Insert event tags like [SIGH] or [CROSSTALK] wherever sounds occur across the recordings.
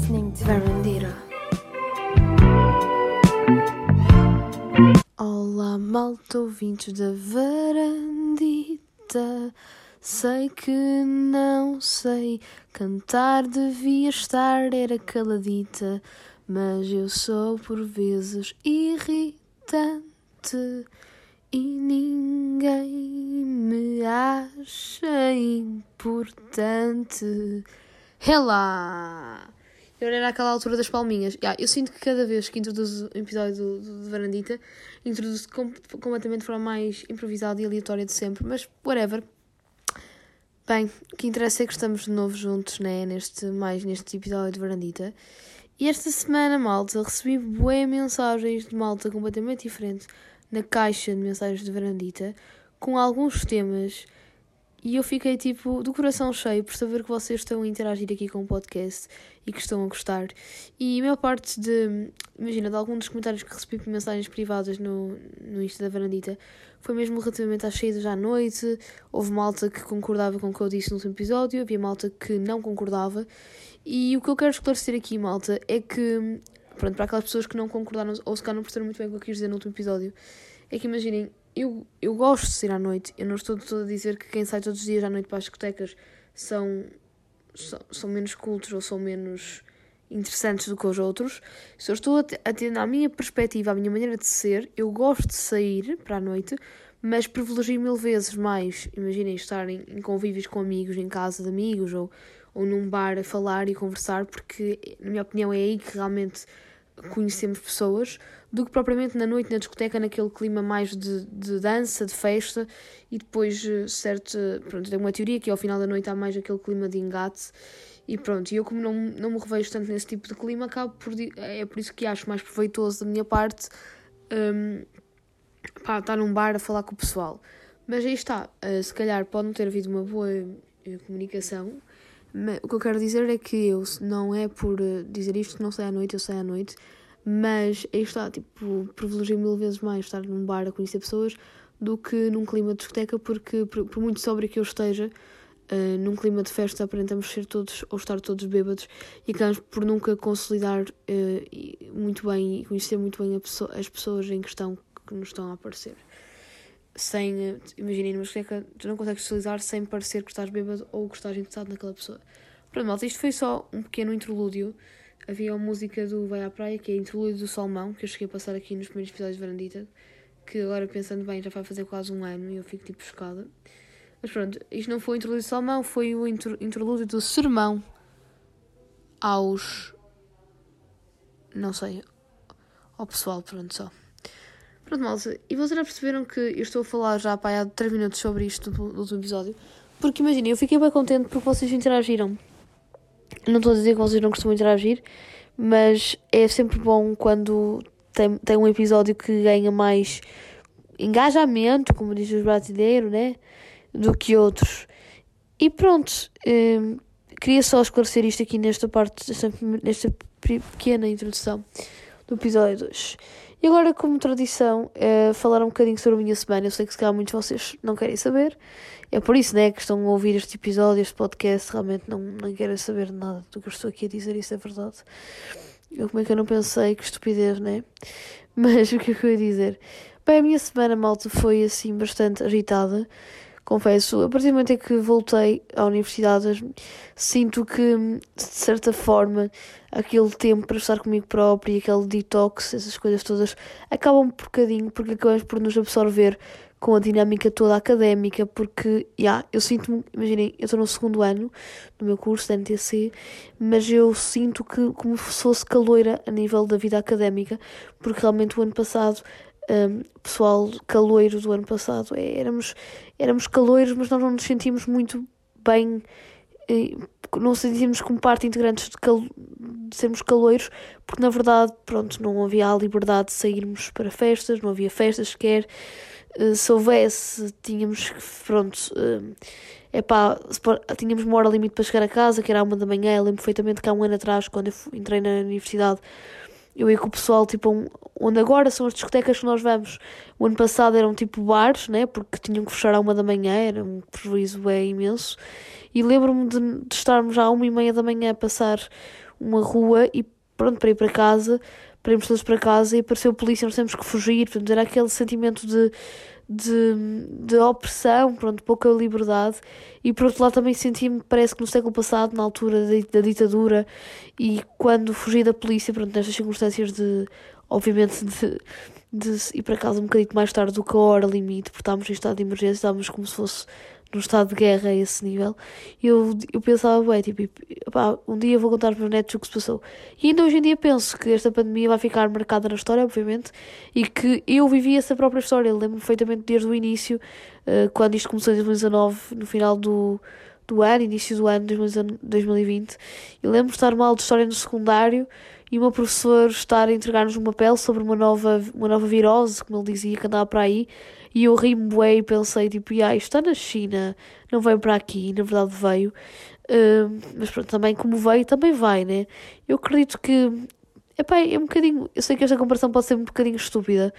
listening to Verandira. Olá, malta ouvintes da varandita. Sei que não sei cantar, devia estar, era caladita. Mas eu sou por vezes irritante e ninguém me acha importante. Relá! Eu era naquela altura das palminhas. Yeah, eu sinto que cada vez que introduzo um episódio do, do, do Varandita, introduzo com, completamente de forma mais improvisada e aleatória de sempre, mas whatever. Bem, o que interessa é que estamos de novo juntos, né? Neste, mais neste episódio de Varandita. E esta semana, malta, recebi boas mensagens de malta completamente diferente na caixa de mensagens de Varandita, com alguns temas e eu fiquei tipo do coração cheio por saber que vocês estão a interagir aqui com o podcast e que estão a gostar. E a maior parte de, imagina, de alguns dos comentários que recebi por mensagens privadas no, no Insta da Varandita foi mesmo relativamente às saídas à noite. Houve malta que concordava com o que eu disse no último episódio, havia malta que não concordava. E o que eu quero esclarecer aqui, malta, é que, pronto, para aquelas pessoas que não concordaram ou se calhar não perceberam muito bem o que eu quis dizer no último episódio, é que imaginem, eu, eu gosto de sair à noite. Eu não estou toda a dizer que quem sai todos os dias à noite para as discotecas são, são, são menos cultos ou são menos interessantes do que os outros. Se eu estou ter, na minha perspectiva, a minha maneira de ser, eu gosto de sair para a noite, mas privilegio mil vezes mais. Imaginem estar em, em convívios com amigos, em casa de amigos ou, ou num bar a falar e conversar, porque, na minha opinião, é aí que realmente conhecemos pessoas do que propriamente na noite na discoteca, naquele clima mais de, de dança, de festa, e depois, eh, certo, pronto, tenho uma teoria que ao final da noite há mais aquele clima de engate, e pronto, e eu como não, não me revejo tanto nesse tipo de clima, acabo por, é por isso que acho mais proveitoso da minha parte, um, pá, estar num bar a falar com o pessoal. Mas aí está, uh, se calhar pode não ter havido uma boa uh, comunicação, mas o que eu quero dizer é que eu, não é por uh, dizer isto não saio à noite, eu saio à noite, mas aí está, tipo, privilegio mil vezes mais estar num bar a conhecer pessoas do que num clima de discoteca, porque por, por muito sóbrio que eu esteja, uh, num clima de festa aparentamos ser todos ou estar todos bêbados e acabamos por nunca consolidar uh, muito bem e conhecer muito bem pessoa, as pessoas em questão que nos estão a aparecer. Sem, uh, imaginem, numa discoteca, tu não consegues socializar sem parecer que estás bêbado ou que estás interessado naquela pessoa. Pronto, malta, isto foi só um pequeno interlúdio havia a música do Vai à Praia, que é Interlúdio do Salmão, que eu cheguei a passar aqui nos primeiros episódios de Varandita, que agora pensando bem já vai fazer quase um ano e eu fico tipo chocada. Mas pronto, isto não foi o Interlúdio do Salmão, foi o Interlúdio do Sermão aos. não sei. ao pessoal, pronto, só. Pronto, malta, e vocês já perceberam que eu estou a falar já pá, há 3 minutos sobre isto do, do último episódio? Porque imaginem, eu fiquei bem contente porque vocês interagiram. Não estou a dizer que vocês não costumam interagir, mas é sempre bom quando tem, tem um episódio que ganha mais engajamento, como diz os brasileiros, né? Do que outros. E pronto, hum, queria só esclarecer isto aqui nesta parte, nesta, nesta pequena introdução do episódio 2. E agora, como tradição, é falar um bocadinho sobre a minha semana. Eu sei que se calhar muitos de vocês não querem saber. É por isso, né, que estão a ouvir este episódio, este podcast. Realmente não, não querem saber nada do que eu estou aqui a dizer. Isso é verdade. Eu, como é que eu não pensei? Que estupidez, né? [LAUGHS] Mas o que é que eu ia dizer? Bem, a minha semana, malta, foi assim bastante agitada confesso, a partir do momento em que voltei à universidade, sinto que, de certa forma, aquele tempo para estar comigo próprio aquele detox, essas coisas todas, acabam um bocadinho porque acabamos por nos absorver com a dinâmica toda académica, porque, já, yeah, eu sinto-me, imaginem, eu estou no segundo ano do meu curso da NTC, mas eu sinto que como se fosse caloira a nível da vida académica, porque realmente o ano passado um, pessoal caloiro do ano passado. É, éramos, éramos caloiros, mas nós não nos sentimos muito bem, não sentimos como parte integrante de, cal, de sermos caloiros, porque na verdade, pronto, não havia a liberdade de sairmos para festas, não havia festas sequer. Uh, se houvesse, tínhamos pronto, uh, epá, tínhamos uma hora limite para chegar a casa, que era uma da manhã. Eu lembro perfeitamente que há um ano atrás, quando eu entrei na universidade, eu ia com o pessoal, tipo, onde agora são as discotecas que nós vamos. O ano passado eram tipo bares, né? Porque tinham que fechar à uma da manhã, era um prejuízo bem imenso. E lembro-me de, de estarmos à uma e meia da manhã a passar uma rua e pronto, para ir para casa, para irmos todos para casa e apareceu a polícia, nós temos que fugir, portanto, era aquele sentimento de, de, de opressão, pronto, pouca liberdade. E por outro lado também senti-me, parece que no século passado, na altura da, da ditadura, e quando fugi da polícia, pronto, nestas circunstâncias de, obviamente, [LAUGHS] de, de ir para casa um bocadinho mais tarde do que a hora limite, porque estávamos em estado de emergência, estávamos como se fosse num estado de guerra a esse nível. E eu, eu pensava, ué, tipo, um dia vou contar aos meus netos o que se passou. E ainda hoje em dia penso que esta pandemia vai ficar marcada na história, obviamente, e que eu vivi essa própria história. Lembro-me perfeitamente desde o início, uh, quando isto começou em 2019, no final do, do ano, início do ano de 2020. Eu lembro de estar mal de história no secundário e o meu professor estar a entregar-nos um papel sobre uma nova, uma nova virose, como ele dizia, que andava para aí. E eu ri-me bué e pensei, tipo, ah, isto está na China, não veio para aqui, na verdade veio. Uh, mas pronto, também como veio, também vai, né? Eu acredito que, epá, é um bocadinho, eu sei que esta comparação pode ser um bocadinho estúpida,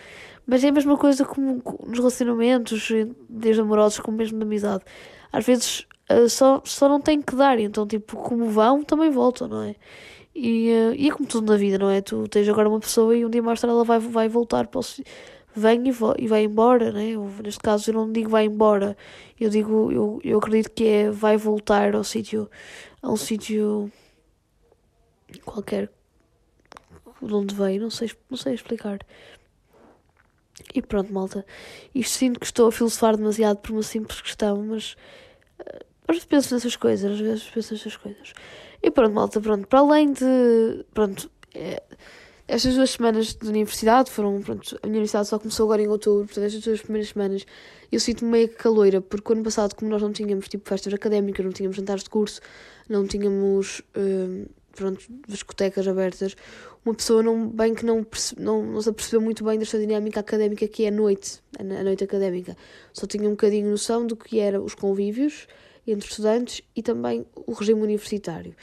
mas é a mesma coisa como nos relacionamentos, desde amorosos como mesmo de amizade. Às vezes uh, só, só não tem que dar, então, tipo, como vão, também voltam, não é? E, uh, e é como tudo na vida, não é? Tu tens agora uma pessoa e um dia mais tarde ela vai, vai voltar para o vem e, e vai embora, né? Eu, neste caso eu não digo vai embora, eu digo, eu, eu acredito que é vai voltar ao sítio, a um sítio qualquer de onde veio, não sei, não sei explicar. E pronto, malta. Isto sinto que estou a filosofar demasiado por uma simples questão, mas uh, às vezes penso nessas coisas, às vezes penso nessas coisas. E pronto, malta, pronto, para além de. Pronto. É, estas duas semanas de universidade foram, pronto, a minha universidade só começou agora em outubro, portanto, estas duas primeiras semanas eu sinto-me meio caloira, porque o ano passado, como nós não tínhamos, tipo, festas académicas, não tínhamos jantares de curso, não tínhamos, uh, pronto, discotecas abertas, uma pessoa não, bem que não, não, não se apercebeu muito bem desta dinâmica académica que é a noite, a noite académica. Só tinha um bocadinho noção do que eram os convívios entre estudantes e também o regime universitário.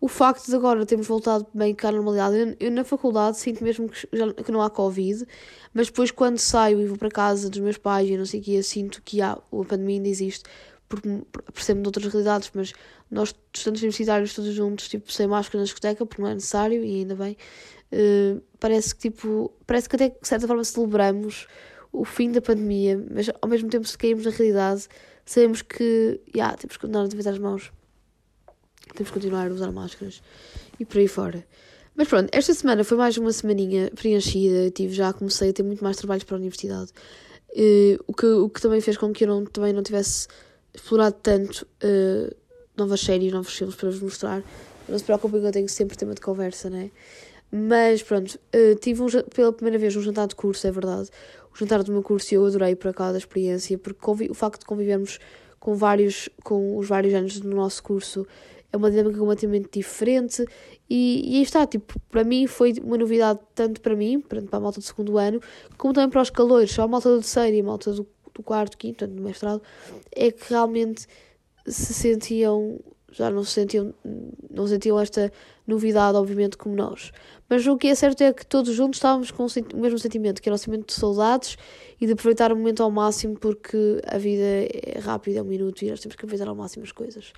O facto de agora termos voltado bem cá à normalidade, eu, na faculdade sinto mesmo que, já, que não há Covid, mas depois quando saio e vou para casa dos meus pais e não sei o que, sinto que há, a pandemia ainda existe, porque percebo de outras realidades, mas nós, estudantes universitários, todos juntos, tipo, sem máscara na discoteca, porque não é necessário, e ainda bem, uh, parece que, tipo, parece que até de certa forma celebramos o fim da pandemia, mas ao mesmo tempo se caímos na realidade, sabemos que, yeah, temos que continuar a lavar as mãos temos que continuar a usar máscaras e por aí fora. Mas pronto, esta semana foi mais uma semaninha preenchida, tive, já comecei a ter muito mais trabalhos para a universidade, uh, o, que, o que também fez com que eu não, também não tivesse explorado tanto uh, novas séries, novos filmes para vos mostrar. Não se preocupem que eu tenho sempre tema de conversa, né? Mas pronto, uh, tive um, pela primeira vez um jantar de curso, é verdade. O jantar do meu curso e eu adorei por acaso a experiência, porque o facto de convivermos com vários, com os vários anos do nosso curso é uma dinâmica completamente diferente e, e aí está, tipo, para mim foi uma novidade tanto para mim, para a malta do segundo ano, como também para os calores, só a malta do terceiro e a malta do, do quarto, quinto, do mestrado, é que realmente se sentiam, já não se sentiam, não sentiam esta novidade, obviamente, como nós. Mas o que é certo é que todos juntos estávamos com o mesmo sentimento, que era o sentimento de saudades e de aproveitar o momento ao máximo, porque a vida é rápida, é um minuto e nós temos que aproveitar ao máximo as coisas.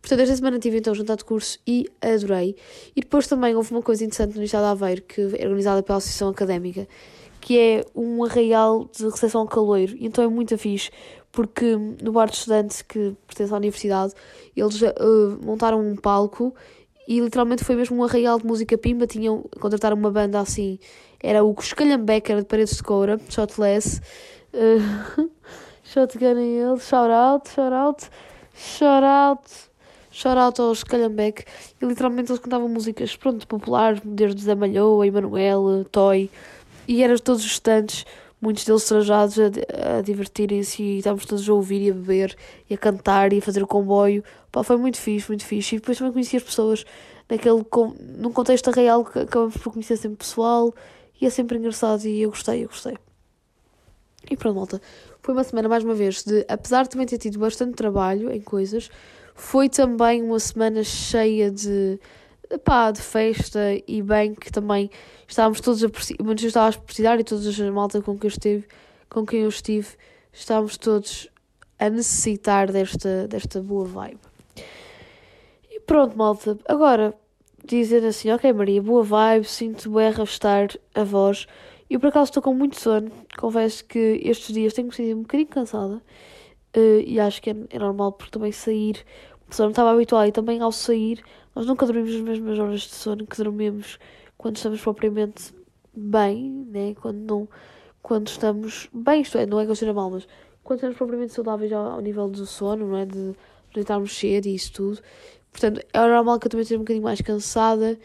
Portanto, esta semana tive então jantar de curso e adorei. E depois também houve uma coisa interessante no Universidade de Aveiro, que é organizada pela Associação Académica, que é um arraial de recepção ao caloiro. Então é muito fixe, porque no bar de estudantes que pertence à universidade, eles uh, montaram um palco e literalmente foi mesmo um arraial de música pimba. Tinham contrataram uma banda assim, era o Escalhambecker de Paredes de Coura, Shotless. Uh, [LAUGHS] shotgun em ele, shout out, shout out, shout out, shout out aos Escalhambeck. E literalmente eles cantavam músicas, pronto, populares, desde Zé Malhoa, Emanuel, Toy. E eram todos os estantes muitos deles trajados a, a divertirem-se e estávamos todos a ouvir e a beber e a cantar e a fazer o comboio. Pá, foi muito fixe, muito fixe. E depois também conheci as pessoas naquele, num contexto real que acabamos por conhecer sempre pessoal e é sempre engraçado e eu gostei, eu gostei. E pronto, malta. Foi uma semana, mais uma vez, de, apesar de também ter tido bastante trabalho em coisas, foi também uma semana cheia de pá, de festa e bem que também estávamos todos a precisar, muitos estávamos a precisar e todas as malta com quem eu estive, com quem eu estive, estávamos todos a necessitar desta, desta boa vibe. E pronto, malta. Agora, dizer assim, ok Maria, boa vibe, sinto bem arrastar a voz. Eu por acaso estou com muito sono, confesso que estes dias tenho-me sentido um bocadinho cansada uh, e acho que é, é, normal porque também sair, a pessoa não estava habituada e também ao sair nós nunca dormimos as mesmas horas de sono que dormimos quando estamos propriamente bem, né? quando, não, quando estamos bem, isto é, não é que eu esteja mal, mas quando estamos propriamente saudáveis ao, ao nível do sono, não é? De deitarmos cedo e isso tudo. Portanto, é normal que eu também esteja um bocadinho mais cansada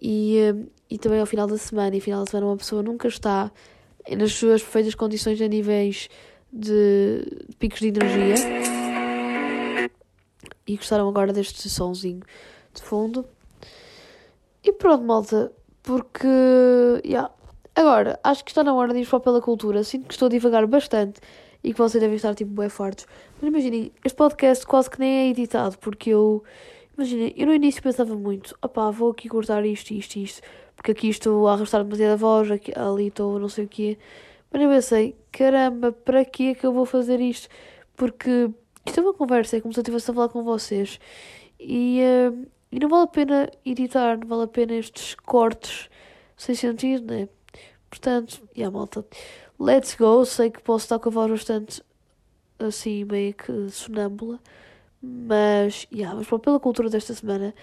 e, eh, e também ao final da semana. E ao final da semana uma pessoa nunca está nas suas perfeitas condições a níveis de picos de energia. E gostaram agora deste sonzinho de fundo. E pronto, malta, porque. Yeah. Agora, acho que está na hora de ir para pela cultura. Sinto que estou a divagar bastante e que vocês devem estar tipo bem fartos. Mas imaginem, este podcast quase que nem é editado, porque eu Imagina, eu no início pensava muito, opá, vou aqui cortar isto, isto, isto, porque aqui estou a arrastar demasiada voz, aqui, ali estou não sei o quê. Mas eu pensei, caramba, para que é que eu vou fazer isto? Porque isto é uma conversa, é como se eu estivesse a falar com vocês. E, uh, e não vale a pena editar, não vale a pena estes cortes sem sentido, né? Portanto, e yeah, malta, let's go. Sei que posso estar com a voz bastante assim, meio que sonâmbula. Mas, yeah, mas pela cultura desta semana,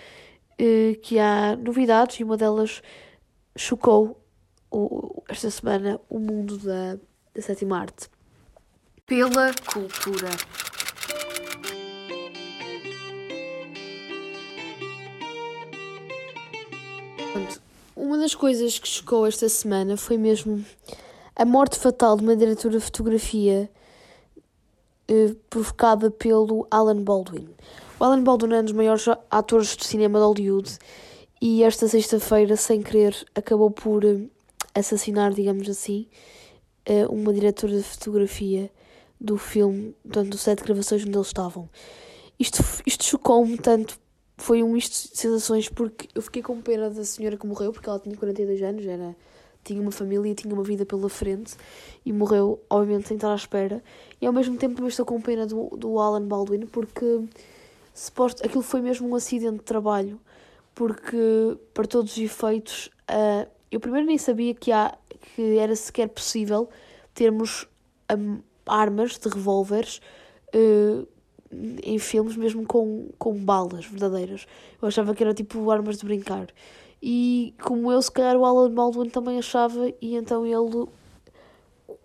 uh, que há novidades e uma delas chocou o, esta semana o mundo da, da sétima arte. Pela cultura. Uma das coisas que chocou esta semana foi mesmo a morte fatal de uma diretora de fotografia eh, provocada pelo Alan Baldwin. O Alan Baldwin é um dos maiores atores de cinema de Hollywood e esta sexta-feira, sem querer, acabou por eh, assassinar, digamos assim, eh, uma diretora de fotografia do filme, do set de gravações onde eles estavam. Isto, isto chocou-me tanto, foi um misto de sensações, porque eu fiquei com pena da senhora que morreu, porque ela tinha 42 anos, era tinha uma família tinha uma vida pela frente e morreu, obviamente, sem estar à espera. E ao mesmo tempo também estou com pena do, do Alan Baldwin porque suposto, aquilo foi mesmo um acidente de trabalho, porque para todos os efeitos, uh, eu primeiro nem sabia que, há, que era sequer possível termos um, armas de revólveres. Uh, em filmes mesmo com, com balas verdadeiras. Eu achava que era tipo armas de brincar. E como eu, se calhar o Alan Baldwin também achava, e então ele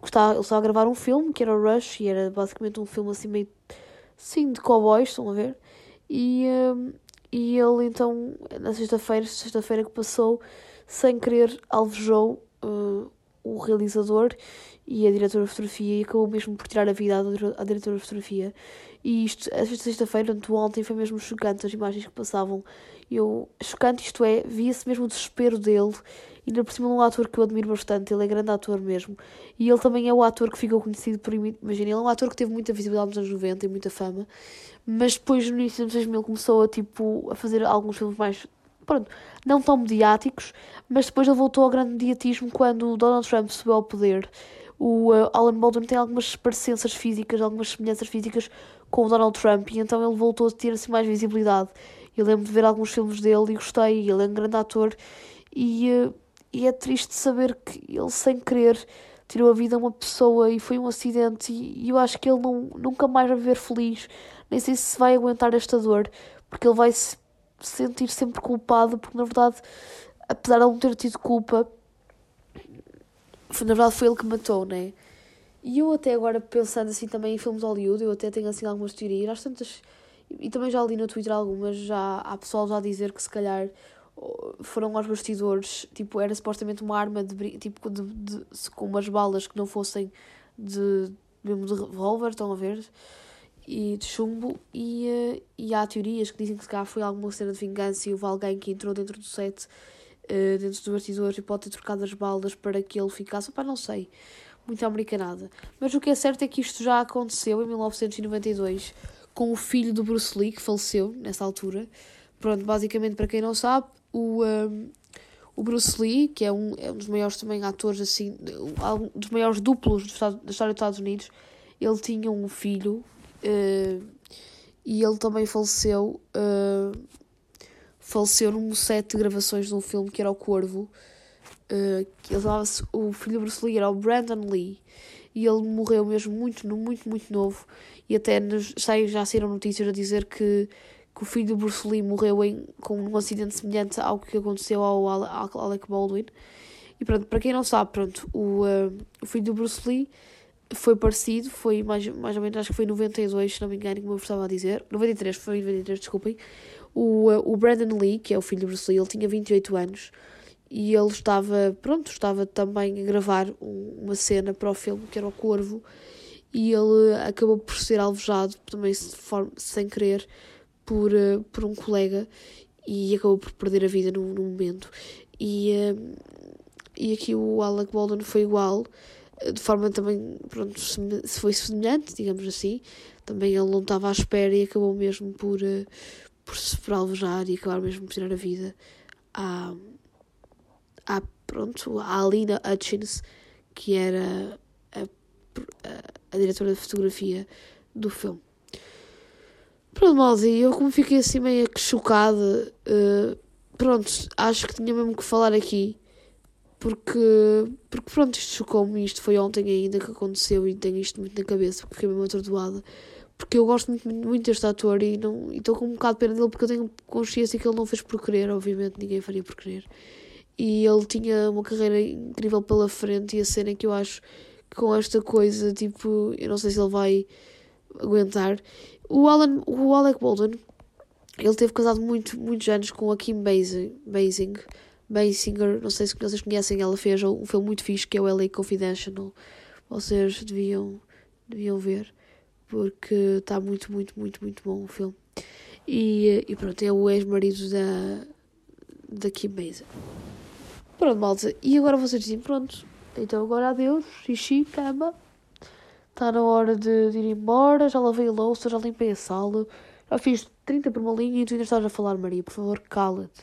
estava, ele a gravar um filme que era o Rush, e era basicamente um filme assim meio sim de cowboys, estão a ver? E, um, e ele então, na sexta-feira, sexta-feira que passou, sem querer, alvejou uh, o realizador e a diretora de fotografia e acabou mesmo por tirar a vida à diretora de fotografia. E isto, esta sexta-feira, ontem, foi mesmo chocante as imagens que passavam. Eu, chocante isto é, via-se mesmo o desespero dele, e ainda por cima de um ator que eu admiro bastante, ele é grande ator mesmo, e ele também é o ator que ficou conhecido por, imagina, ele é um ator que teve muita visibilidade nos anos 90 e muita fama, mas depois no início dos anos 2000 começou a, tipo, a fazer alguns filmes mais, pronto, não tão mediáticos, mas depois ele voltou ao grande mediatismo quando Donald Trump subiu ao poder, o uh, Alan Baldwin tem algumas parecenças físicas, algumas semelhanças físicas com o Donald Trump, e então ele voltou a ter assim mais visibilidade, eu lembro de ver alguns filmes dele e gostei, ele é um grande ator e, eh, e é triste saber que ele, sem querer, tirou a vida a uma pessoa e foi um acidente e, e eu acho que ele não, nunca mais vai viver feliz, nem sei se vai aguentar esta dor, porque ele vai se sentir sempre culpado, porque na verdade, apesar de não ter tido culpa, na verdade foi ele que matou, né? E eu até agora, pensando assim também em filmes de Hollywood, eu até tenho assim algumas teorias, às tantas e também já li no Twitter algumas, já há pessoal já a dizer que se calhar foram aos bastidores, tipo, era supostamente uma arma de, tipo, de, de com umas balas que não fossem de, mesmo de revólver, estão a ver? E de chumbo, e, eh, e há teorias que dizem que se calhar foi alguma cena de vingança e houve alguém que entrou dentro do set, uh, dentro dos bastidores, e pode ter trocado as balas para que ele ficasse, pá, não sei, muito americanada. Mas o que é certo é que isto já aconteceu em 1992 com o filho do Bruce Lee, que faleceu nessa altura. Pronto, basicamente, para quem não sabe, o, um, o Bruce Lee, que é um, é um dos maiores também atores, assim, um dos maiores duplos da história dos Estados Unidos, ele tinha um filho uh, e ele também faleceu. Uh, faleceu num set de gravações de um filme que era O Corvo. Uh, ele o filho do Bruce Lee era o Brandon Lee e ele morreu mesmo muito, muito, muito novo. E até nos, já saíram notícias a dizer que, que o filho do Bruce Lee morreu em, com um acidente semelhante ao que aconteceu ao Alec Baldwin. E pronto, para quem não sabe, pronto, o, uh, o filho do Bruce Lee foi parecido, foi mais, mais ou menos, acho que foi em 92, se não me engano, como eu estava a dizer. 93, foi em 93, desculpem. O, o Brandon Lee, que é o filho do Bruce Lee, ele tinha 28 anos e ele estava, pronto, estava também a gravar um, uma cena para o filme que era o Corvo e ele acabou por ser alvejado também sem querer por, uh, por um colega e acabou por perder a vida no, no momento. E, uh, e aqui o Alec Baldwin foi igual, de forma também, pronto, se foi semelhante, digamos assim. Também ele não estava à espera e acabou mesmo por, por se alvejar e acabar mesmo por tirar a vida à, à, pronto, à Alina Hutchins, que era a, a, a diretora de fotografia do filme. Pronto, malta, eu como fiquei assim meio que chocada, uh, pronto, acho que tinha mesmo que falar aqui, porque, porque pronto, isto chocou-me, isto foi ontem ainda que aconteceu e tenho isto muito na cabeça, porque fiquei mesmo atordoada, porque eu gosto muito, muito, deste ator e estou com um bocado de pena dele porque eu tenho consciência que ele não fez por querer, obviamente ninguém faria por querer. E ele tinha uma carreira incrível pela frente e a cena que eu acho que com esta coisa, tipo, eu não sei se ele vai aguentar. O, Alan, o Alec Baldwin, ele teve casado muito, muitos anos com a Kim Basing, Basing, Basinger, não sei se vocês conhecem, ela fez um filme muito fixe que é o LA Confidential. Vocês deviam, deviam ver, porque está muito, muito, muito, muito bom o filme. E, e pronto, é o ex-marido da, da Kim. Pronto, malta, e agora vocês dizem, pronto, então agora adeus, xixi, cama. Está na hora de, de, ir embora, já lavei a louça, já limpei a sala, já fiz 30 por uma linha e tu ainda estás a falar, Maria, por favor, cala-te.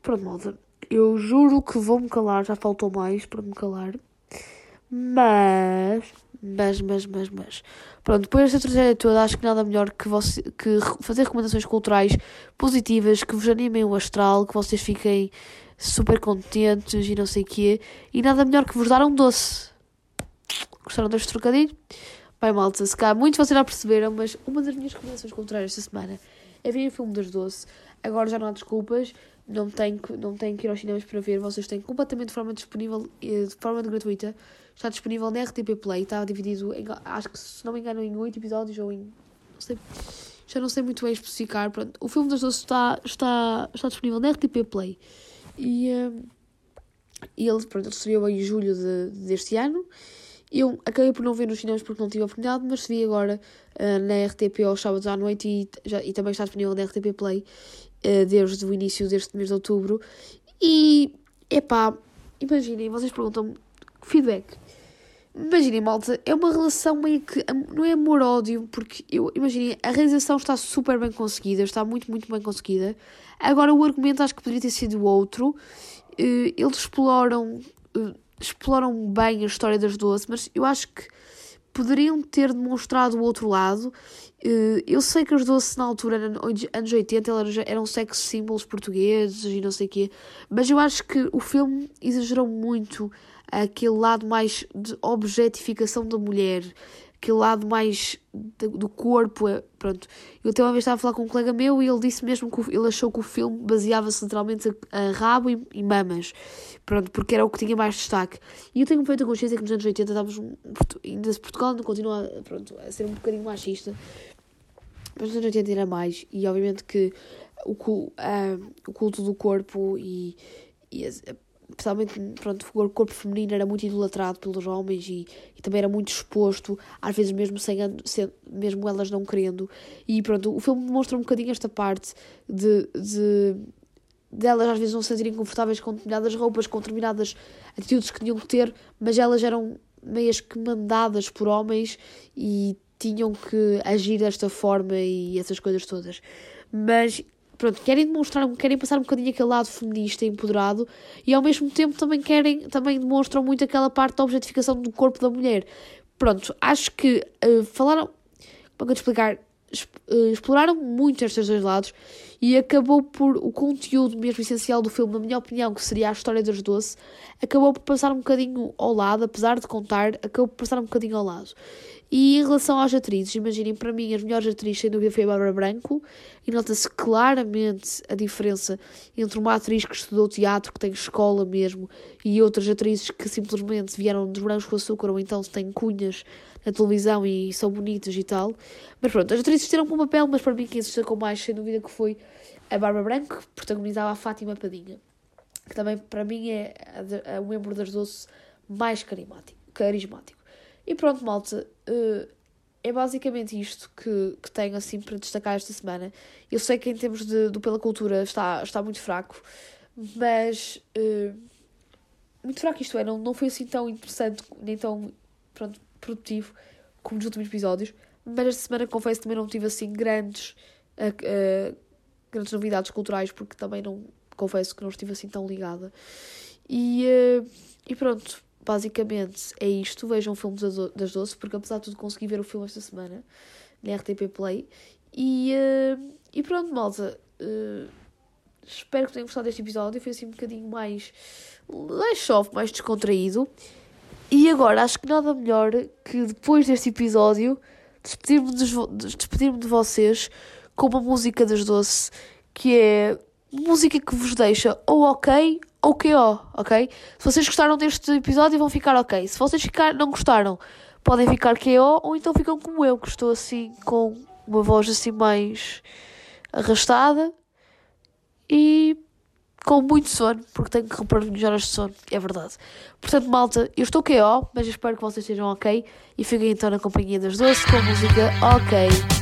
Pronto, malta, eu juro que vou-me calar, já faltou mais para me calar. Mas, mas, mas, mas, mas. Pronto, depois desta tragédia toda, acho que nada melhor que, você, que fazer recomendações culturais positivas, que vos animem o astral, que vocês fiquem super contentes e não sei o quê. E nada melhor que vos dar um doce. Gostaram deste trocadilho? Bem, malta, se cá muitos vocês já perceberam, mas uma das minhas recomendações culturais esta semana é ver o filme das doce. Agora já não há desculpas, não tenho, não tenho que ir aos cinemas para ver, vocês têm completamente de forma disponível, eh, de forma gratuita. Está disponível na RTP Play, está dividido, em, acho que se não me engano, em 8 episódios ou em. Não sei, já não sei muito bem especificar. Pronto, o filme das doce está, está, está disponível na RTP Play. E, uh, ele, pronto, ele estreou em julho de, deste ano eu acabei por não ver nos cinemas porque não tive a oportunidade, mas vi agora uh, na RTP aos sábados à noite e, já, e também está disponível na RTP Play uh, desde o início deste mês de outubro. E, epá, imaginem, vocês perguntam feedback. Imaginem, malta, é uma relação meio que. Não é amor-ódio, porque eu imaginem, a realização está super bem conseguida, está muito, muito bem conseguida. Agora, o argumento acho que poderia ter sido outro. Uh, eles exploram exploram bem a história das Doce, mas eu acho que poderiam ter demonstrado o outro lado. Eh, eu sei que as Doce na altura, anos 80, eram sex símbolos portugueses e não sei o quê, mas eu acho que o filme exagerou muito aquele lado mais de objetificação da mulher, aquele lado mais do corpo. É, pronto. Eu até uma vez estava a falar com um colega meu e ele disse mesmo que ele achou que o filme baseava-se literalmente a, a rabo e, e, mamas. Pronto, porque era o que tinha mais destaque. E eu tenho feito a consciência que nos anos 80 estávamos. Ainda se Portugal não continua pronto, a ser um bocadinho machista. Mas nos anos 80 era mais. E obviamente que o, uh, o culto do corpo e, e especialmente pronto, o corpo feminino era muito idolatrado pelos homens e, e também era muito exposto, às vezes mesmo sem, sem, mesmo elas não querendo. E pronto, o filme demonstra um bocadinho esta parte de, de delas às vezes não se sentirem confortáveis com determinadas roupas, com determinadas atitudes que tinham que ter, mas elas eram meias que mandadas por homens e tinham que agir desta forma e essas coisas todas. Mas pronto, querem demonstrar, querem passar um bocadinho aquele lado feminista empoderado e ao mesmo tempo também querem, também demonstram muito aquela parte da objetificação do corpo da mulher. Pronto, acho que uh, falaram, como é que eu te explicar? uh, exploraram muito estes dois lados e acabou por o conteúdo mesmo essencial do filme, na minha opinião, que seria a história das doce, acabou por passar um bocadinho ao lado, apesar de contar, acabou por passar um bocadinho ao lado. E em relação às atrizes, imaginem, para mim, as melhores atrizes, sem dúvida, foi a Bárbara Branco, e nota-se claramente a diferença entre uma atriz que estudou teatro, que tem escola mesmo, e outras atrizes que simplesmente vieram dos brancos com açúcar, ou então têm cunhas na televisão e são bonitas e tal. Mas pronto, as atrizes tiram com um papel, mas para mim quem se destacou mais, sem dúvida, que foi a Bárbara Branco, que protagonizava a Fátima Padinha, que também para mim é o membro das doce mais carismático. E pronto, malta, uh, é basicamente isto que, que tenho assim para destacar esta semana. Eu sei que em termos de, do Pela Cultura está, está muito fraco, mas uh, muito fraco isto é, não, não foi assim tão interessante nem tão pronto, produtivo como nos últimos episódios, mas esta semana confesso também não tive assim grandes, uh, grandes novidades culturais porque também não confesso que não estive assim tão ligada. E, e pronto, basicamente é isto. Vejam o filme das Doce, porque apesar de tudo consegui ver o filme esta semana na RTP Play. E, uh, e pronto, malta. Uh, espero que tenham gostado deste episódio. Foi assim um bocadinho mais mais soft, mais descontraído. E agora acho que nada melhor que depois deste episódio despedir-me de, despedir de vocês com uma música das Doce que é música que vos deixa ou ok ou KO, ok? Se vocês gostaram deste episódio, vão ficar ok. Se vocês ficar, não gostaram, podem ficar KO ou então ficam como eu, que estou assim com uma voz assim mais arrastada e com muito sono, porque tenho que repor melhor horas de sono, é verdade. Portanto, malta, eu estou KO, mas espero que vocês estejam ok e fiquem então na companhia das doces com a música Ok.